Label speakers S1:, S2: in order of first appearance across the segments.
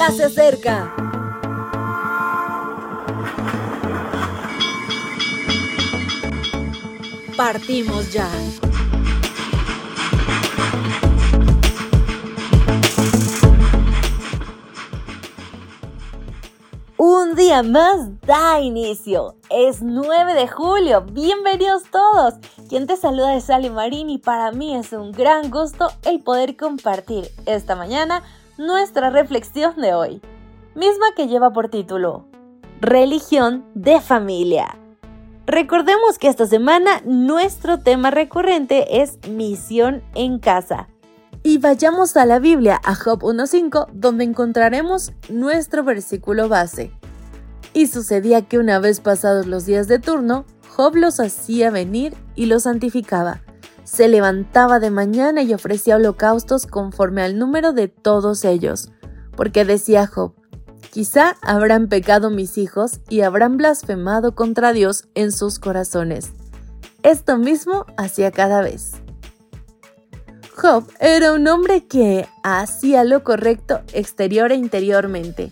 S1: ya se acerca. Partimos ya. Un día más da inicio. Es 9 de julio. Bienvenidos todos. Quien te saluda es Sally Marín y para mí es un gran gusto el poder compartir esta mañana nuestra reflexión de hoy, misma que lleva por título Religión de familia. Recordemos que esta semana nuestro tema recurrente es misión en casa. Y vayamos a la Biblia, a Job 1.5, donde encontraremos nuestro versículo base. Y sucedía que una vez pasados los días de turno, Job los hacía venir y los santificaba. Se levantaba de mañana y ofrecía holocaustos conforme al número de todos ellos, porque decía Job, quizá habrán pecado mis hijos y habrán blasfemado contra Dios en sus corazones. Esto mismo hacía cada vez. Job era un hombre que hacía lo correcto exterior e interiormente.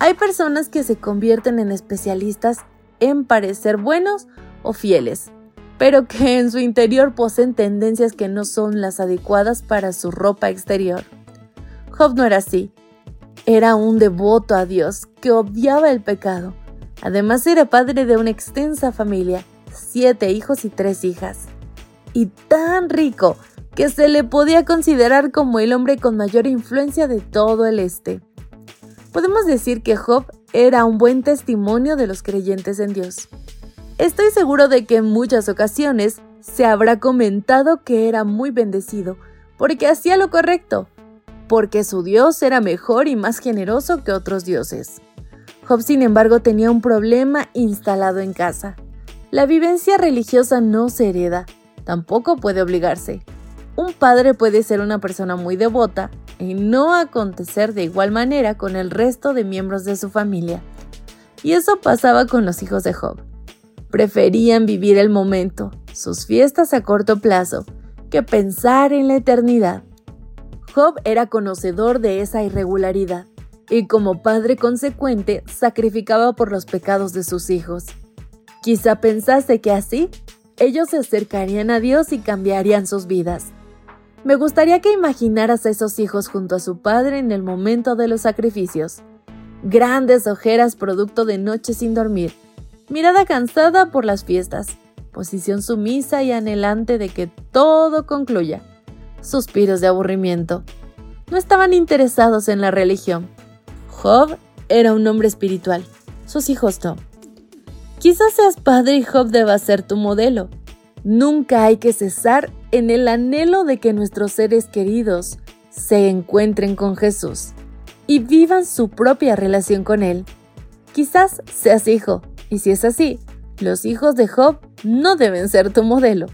S1: Hay personas que se convierten en especialistas en parecer buenos o fieles, pero que en su interior poseen tendencias que no son las adecuadas para su ropa exterior. Job no era así. Era un devoto a Dios que odiaba el pecado. Además era padre de una extensa familia, siete hijos y tres hijas. Y tan rico que se le podía considerar como el hombre con mayor influencia de todo el este. Podemos decir que Job era un buen testimonio de los creyentes en Dios. Estoy seguro de que en muchas ocasiones se habrá comentado que era muy bendecido porque hacía lo correcto, porque su Dios era mejor y más generoso que otros dioses. Job, sin embargo, tenía un problema instalado en casa. La vivencia religiosa no se hereda, tampoco puede obligarse. Un padre puede ser una persona muy devota y no acontecer de igual manera con el resto de miembros de su familia. Y eso pasaba con los hijos de Job. Preferían vivir el momento, sus fiestas a corto plazo, que pensar en la eternidad. Job era conocedor de esa irregularidad y como padre consecuente sacrificaba por los pecados de sus hijos. Quizá pensase que así ellos se acercarían a Dios y cambiarían sus vidas. Me gustaría que imaginaras a esos hijos junto a su padre en el momento de los sacrificios. Grandes ojeras producto de noches sin dormir, mirada cansada por las fiestas, posición sumisa y anhelante de que todo concluya, suspiros de aburrimiento. No estaban interesados en la religión. Job era un hombre espiritual, sus hijos no. Quizás seas padre y Job deba ser tu modelo. Nunca hay que cesar en el anhelo de que nuestros seres queridos se encuentren con Jesús y vivan su propia relación con Él. Quizás seas hijo, y si es así, los hijos de Job no deben ser tu modelo.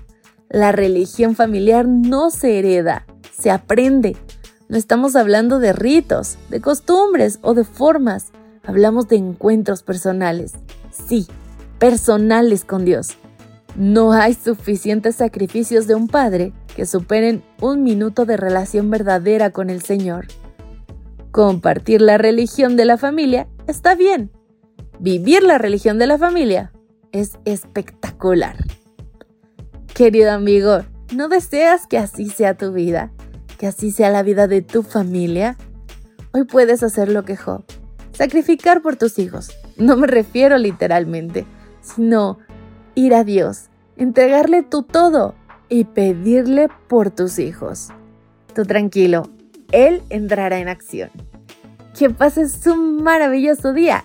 S1: La religión familiar no se hereda, se aprende. No estamos hablando de ritos, de costumbres o de formas. Hablamos de encuentros personales. Sí, personales con Dios. No hay suficientes sacrificios de un padre que superen un minuto de relación verdadera con el Señor. Compartir la religión de la familia está bien. Vivir la religión de la familia es espectacular. Querido amigo, ¿no deseas que así sea tu vida? ¿Que así sea la vida de tu familia? Hoy puedes hacer lo que Job. Sacrificar por tus hijos. No me refiero literalmente, sino ir a Dios, entregarle tu todo y pedirle por tus hijos. Tú tranquilo, Él entrará en acción. Que pases un maravilloso día